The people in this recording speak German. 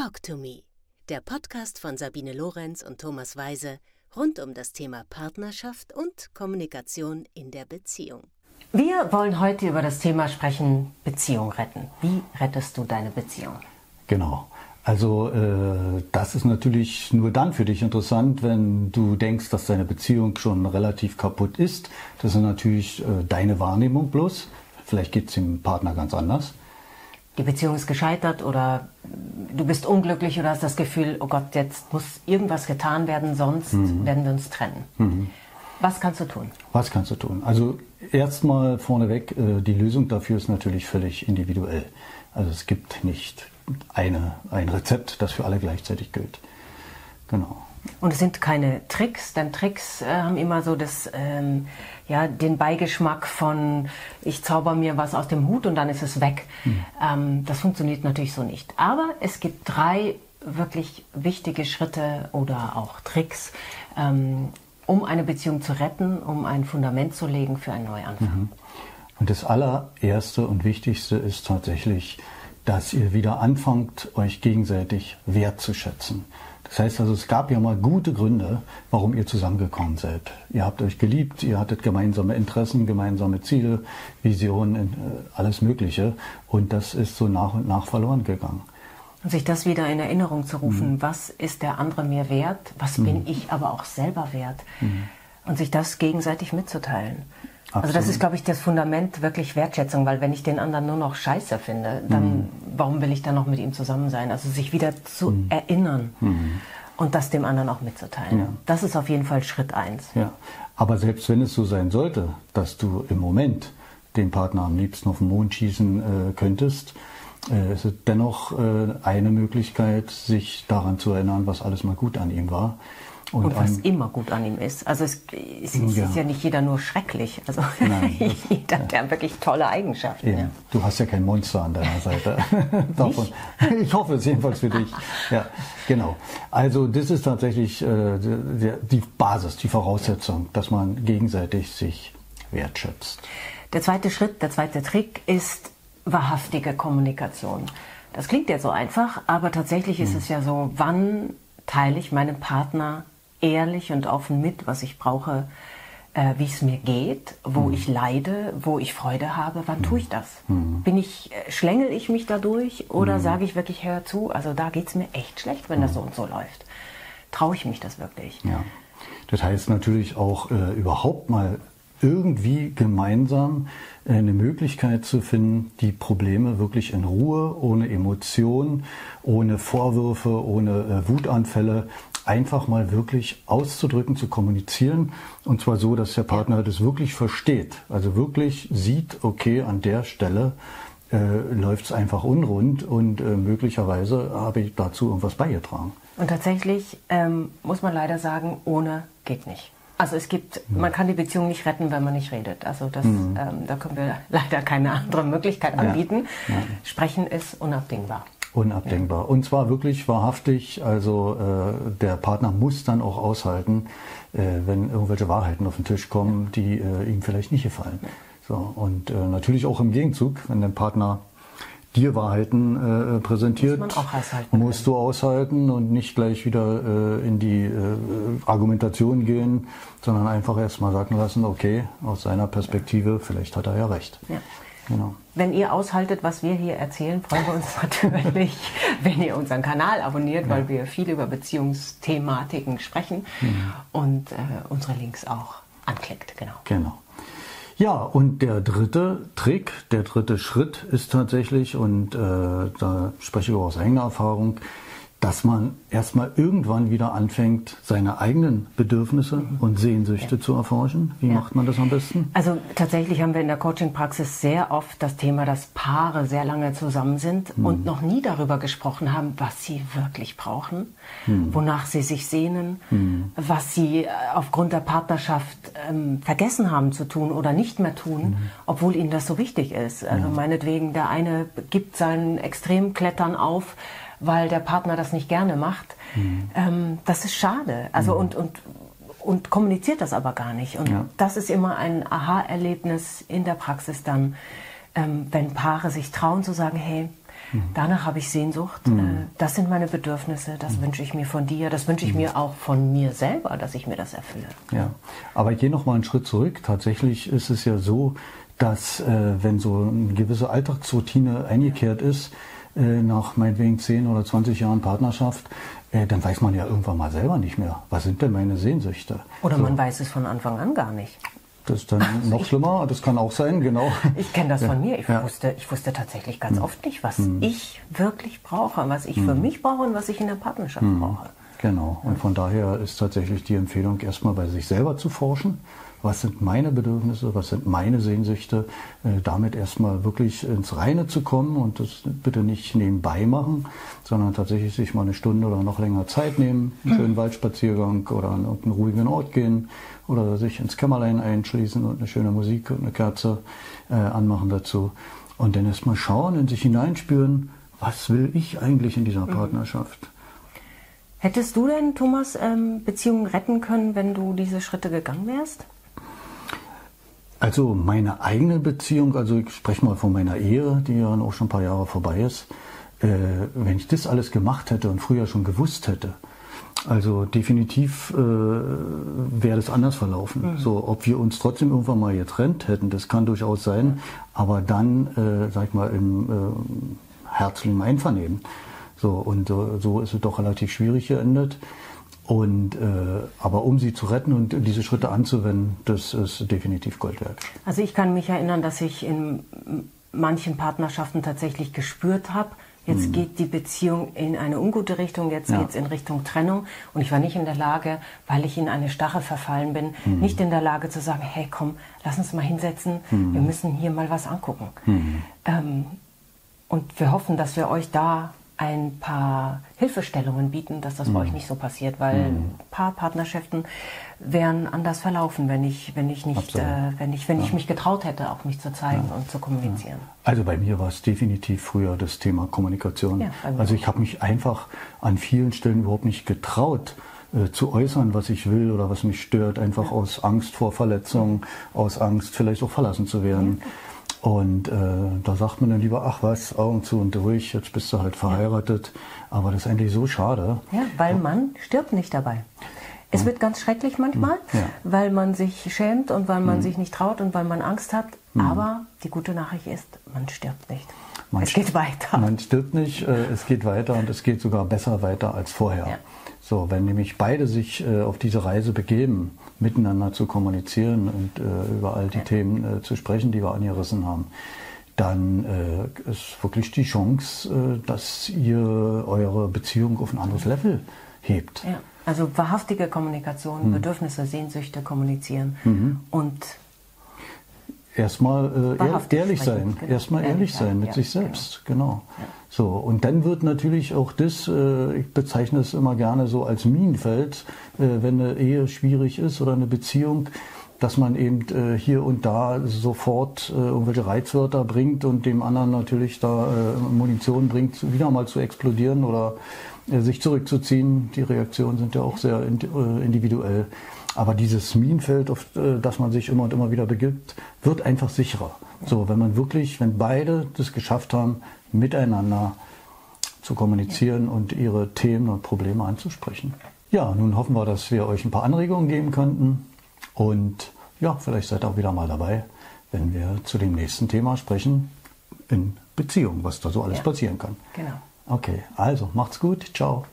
Talk to Me, der Podcast von Sabine Lorenz und Thomas Weise rund um das Thema Partnerschaft und Kommunikation in der Beziehung. Wir wollen heute über das Thema sprechen, Beziehung retten. Wie rettest du deine Beziehung? Genau. Also äh, das ist natürlich nur dann für dich interessant, wenn du denkst, dass deine Beziehung schon relativ kaputt ist. Das ist natürlich äh, deine Wahrnehmung bloß. Vielleicht geht es dem Partner ganz anders die Beziehung ist gescheitert oder du bist unglücklich oder hast das Gefühl, oh Gott, jetzt muss irgendwas getan werden, sonst mhm. werden wir uns trennen. Mhm. Was kannst du tun? Was kannst du tun? Also erstmal vorneweg, äh, die Lösung dafür ist natürlich völlig individuell. Also es gibt nicht eine, ein Rezept, das für alle gleichzeitig gilt. Genau. Und es sind keine Tricks, denn Tricks äh, haben immer so das, ähm, ja, den Beigeschmack von, ich zauber mir was aus dem Hut und dann ist es weg. Mhm. Ähm, das funktioniert natürlich so nicht. Aber es gibt drei wirklich wichtige Schritte oder auch Tricks, ähm, um eine Beziehung zu retten, um ein Fundament zu legen für einen Neuanfang. Mhm. Und das allererste und wichtigste ist tatsächlich, dass ihr wieder anfangt, euch gegenseitig wertzuschätzen. Das heißt also, es gab ja mal gute Gründe, warum ihr zusammengekommen seid. Ihr habt euch geliebt, ihr hattet gemeinsame Interessen, gemeinsame Ziele, Visionen, äh, alles Mögliche. Und das ist so nach und nach verloren gegangen. Und sich das wieder in Erinnerung zu rufen, mhm. was ist der andere mir wert, was mhm. bin ich aber auch selber wert. Mhm. Und sich das gegenseitig mitzuteilen. Absolut. Also das ist, glaube ich, das Fundament wirklich Wertschätzung, weil wenn ich den anderen nur noch scheiße finde, dann mhm. Warum will ich dann noch mit ihm zusammen sein? Also sich wieder zu mhm. erinnern mhm. und das dem anderen auch mitzuteilen. Ja. Das ist auf jeden Fall Schritt eins. Ja. Aber selbst wenn es so sein sollte, dass du im Moment den Partner am liebsten auf den Mond schießen äh, könntest, äh, ist es dennoch äh, eine Möglichkeit, sich daran zu erinnern, was alles mal gut an ihm war und, und was immer gut an ihm ist. Also es, es ja. ist ja nicht jeder nur schrecklich. Also Nein, das, jeder hat ja wirklich tolle Eigenschaften. Ja. Du hast ja kein Monster an deiner Seite. Davon. Ich hoffe es jedenfalls für dich. Ja, genau. Also das ist tatsächlich äh, die, die Basis, die Voraussetzung, dass man gegenseitig sich wertschätzt. Der zweite Schritt, der zweite Trick ist wahrhaftige Kommunikation. Das klingt ja so einfach, aber tatsächlich ist hm. es ja so, wann teile ich meinem Partner ehrlich und offen mit, was ich brauche, äh, wie es mir geht, wo mhm. ich leide, wo ich Freude habe. Wann mhm. tue ich das? Mhm. Bin ich, äh, schlängel ich mich dadurch oder mhm. sage ich wirklich, hör zu, also da geht es mir echt schlecht, wenn das mhm. so und so läuft. Traue ich mich das wirklich? Ja. Das heißt natürlich auch äh, überhaupt mal irgendwie gemeinsam äh, eine Möglichkeit zu finden, die Probleme wirklich in Ruhe, ohne Emotionen, ohne Vorwürfe, ohne äh, Wutanfälle einfach mal wirklich auszudrücken, zu kommunizieren. Und zwar so, dass der Partner das wirklich versteht. Also wirklich sieht, okay, an der Stelle äh, läuft es einfach unrund und äh, möglicherweise habe ich dazu irgendwas beigetragen. Und tatsächlich ähm, muss man leider sagen, ohne geht nicht. Also es gibt, man kann die Beziehung nicht retten, wenn man nicht redet. Also das, mhm. ähm, da können wir leider keine andere Möglichkeit anbieten. Ja. Ja. Sprechen ist unabdingbar. Unabdingbar. Ja. Und zwar wirklich wahrhaftig. Also äh, der Partner muss dann auch aushalten, äh, wenn irgendwelche Wahrheiten auf den Tisch kommen, die äh, ihm vielleicht nicht gefallen. So und äh, natürlich auch im Gegenzug, wenn der Partner dir Wahrheiten äh, präsentiert, Muss musst du aushalten und nicht gleich wieder äh, in die äh, Argumentation gehen, sondern einfach erstmal sagen lassen, okay, aus seiner Perspektive, vielleicht hat er ja recht. Ja. Genau. Wenn ihr aushaltet, was wir hier erzählen, freuen wir uns natürlich, wenn ihr unseren Kanal abonniert, ja. weil wir viel über Beziehungsthematiken sprechen mhm. und äh, unsere Links auch anklickt. Genau. Genau. Ja, und der dritte Trick, der dritte Schritt ist tatsächlich, und äh, da spreche ich auch aus eigener Erfahrung, dass man erstmal irgendwann wieder anfängt, seine eigenen Bedürfnisse mhm. und Sehnsüchte ja. zu erforschen. Wie ja. macht man das am besten? Also tatsächlich haben wir in der Coaching-Praxis sehr oft das Thema, dass Paare sehr lange zusammen sind mhm. und noch nie darüber gesprochen haben, was sie wirklich brauchen, mhm. wonach sie sich sehnen, mhm. was sie äh, aufgrund der Partnerschaft ähm, vergessen haben zu tun oder nicht mehr tun, mhm. obwohl ihnen das so wichtig ist. Also meinetwegen, der eine gibt sein Extremklettern auf, weil der Partner das nicht gerne macht. Mhm. Ähm, das ist schade. Also mhm. und, und, und kommuniziert das aber gar nicht. Und ja. das ist immer ein Aha-Erlebnis in der Praxis dann, ähm, wenn Paare sich trauen zu sagen, hey, Mhm. Danach habe ich Sehnsucht. Mhm. Äh, das sind meine Bedürfnisse, das mhm. wünsche ich mir von dir, das wünsche ich mhm. mir auch von mir selber, dass ich mir das erfülle. Ja, aber ich gehe noch mal einen Schritt zurück. Tatsächlich ist es ja so, dass äh, wenn so eine gewisse Alltagsroutine eingekehrt ist, äh, nach meinetwegen 10 oder 20 Jahren Partnerschaft, äh, dann weiß man ja irgendwann mal selber nicht mehr, was sind denn meine Sehnsüchte. Oder so. man weiß es von Anfang an gar nicht. Das ist dann also noch schlimmer, das kann auch sein, genau. Ich kenne das ja. von mir. Ich, ja. wusste, ich wusste tatsächlich ganz hm. oft nicht, was hm. ich wirklich brauche, was ich hm. für mich brauche und was ich in der Partnerschaft hm. brauche. Genau. Und von daher ist tatsächlich die Empfehlung, erstmal bei sich selber zu forschen was sind meine Bedürfnisse, was sind meine Sehnsüchte, äh, damit erstmal wirklich ins Reine zu kommen und das bitte nicht nebenbei machen, sondern tatsächlich sich mal eine Stunde oder noch länger Zeit nehmen, einen schönen Waldspaziergang oder an irgendeinen ruhigen Ort gehen oder sich ins Kämmerlein einschließen und eine schöne Musik und eine Kerze äh, anmachen dazu und dann erstmal schauen, in sich hineinspüren, was will ich eigentlich in dieser mhm. Partnerschaft? Hättest du denn, Thomas, ähm, Beziehungen retten können, wenn du diese Schritte gegangen wärst? Also meine eigene Beziehung, also ich spreche mal von meiner Ehe, die ja auch schon ein paar Jahre vorbei ist. Äh, wenn ich das alles gemacht hätte und früher schon gewusst hätte, also definitiv äh, wäre das anders verlaufen. Mhm. So, ob wir uns trotzdem irgendwann mal getrennt hätten, das kann durchaus sein, aber dann, äh, sag ich mal, im äh, herzlichen Einvernehmen. So, und äh, so ist es doch relativ schwierig geendet. Und, äh, aber um sie zu retten und diese Schritte anzuwenden, das ist definitiv Gold wert. Also ich kann mich erinnern, dass ich in manchen Partnerschaften tatsächlich gespürt habe, jetzt hm. geht die Beziehung in eine ungute Richtung, jetzt ja. geht es in Richtung Trennung. Und ich war nicht in der Lage, weil ich in eine Starre verfallen bin, hm. nicht in der Lage zu sagen, hey komm, lass uns mal hinsetzen, hm. wir müssen hier mal was angucken. Hm. Ähm, und wir hoffen, dass wir euch da ein paar Hilfestellungen bieten, dass das mhm. bei euch nicht so passiert, weil mhm. ein paar Partnerschaften wären anders verlaufen, wenn ich, wenn ich nicht, äh, wenn ich, wenn ja. ich mich getraut hätte, auch mich zu zeigen ja. und zu kommunizieren. Also bei mir war es definitiv früher das Thema Kommunikation. Ja, also ich habe mich einfach an vielen Stellen überhaupt nicht getraut, äh, zu äußern, was ich will oder was mich stört, einfach aus Angst vor Verletzungen, aus Angst vielleicht auch verlassen zu werden. Und äh, da sagt man dann lieber, ach was, Augen zu und durch, jetzt bist du halt verheiratet. Ja. Aber das ist eigentlich so schade. Ja, weil man stirbt nicht dabei. Es wird ganz schrecklich manchmal, ja. weil man sich schämt und weil man mhm. sich nicht traut und weil man Angst hat. Mhm. Aber die gute Nachricht ist, man stirbt nicht. Man es geht weiter. Man stirbt nicht, äh, es geht weiter und es geht sogar besser weiter als vorher. Ja. So, wenn nämlich beide sich äh, auf diese Reise begeben, miteinander zu kommunizieren und äh, über all die. Themen äh, zu sprechen, die wir angerissen haben, dann äh, ist wirklich die Chance, äh, dass ihr eure Beziehung auf ein anderes Level hebt. Ja. Also wahrhaftige Kommunikation, hm. Bedürfnisse, Sehnsüchte kommunizieren mhm. und erstmal äh, ehrlich sein, genau. erstmal ehrlich, sein mit ja, sich selbst, genau. genau. Ja. So und dann wird natürlich auch das, äh, ich bezeichne es immer gerne so als Minenfeld, äh, wenn eine Ehe schwierig ist oder eine Beziehung, dass man eben äh, hier und da sofort äh, irgendwelche Reizwörter bringt und dem anderen natürlich da äh, Munition bringt, wieder mal zu explodieren oder äh, sich zurückzuziehen. Die Reaktionen sind ja auch sehr individuell. Aber dieses Minenfeld, auf äh, das man sich immer und immer wieder begibt, wird einfach sicherer. So, wenn man wirklich, wenn beide das geschafft haben, miteinander zu kommunizieren und ihre Themen und Probleme anzusprechen. Ja, nun hoffen wir, dass wir euch ein paar Anregungen geben könnten. Und ja, vielleicht seid ihr auch wieder mal dabei, wenn wir zu dem nächsten Thema sprechen, in Beziehung, was da so alles ja. passieren kann. Genau. Okay, also macht's gut. Ciao.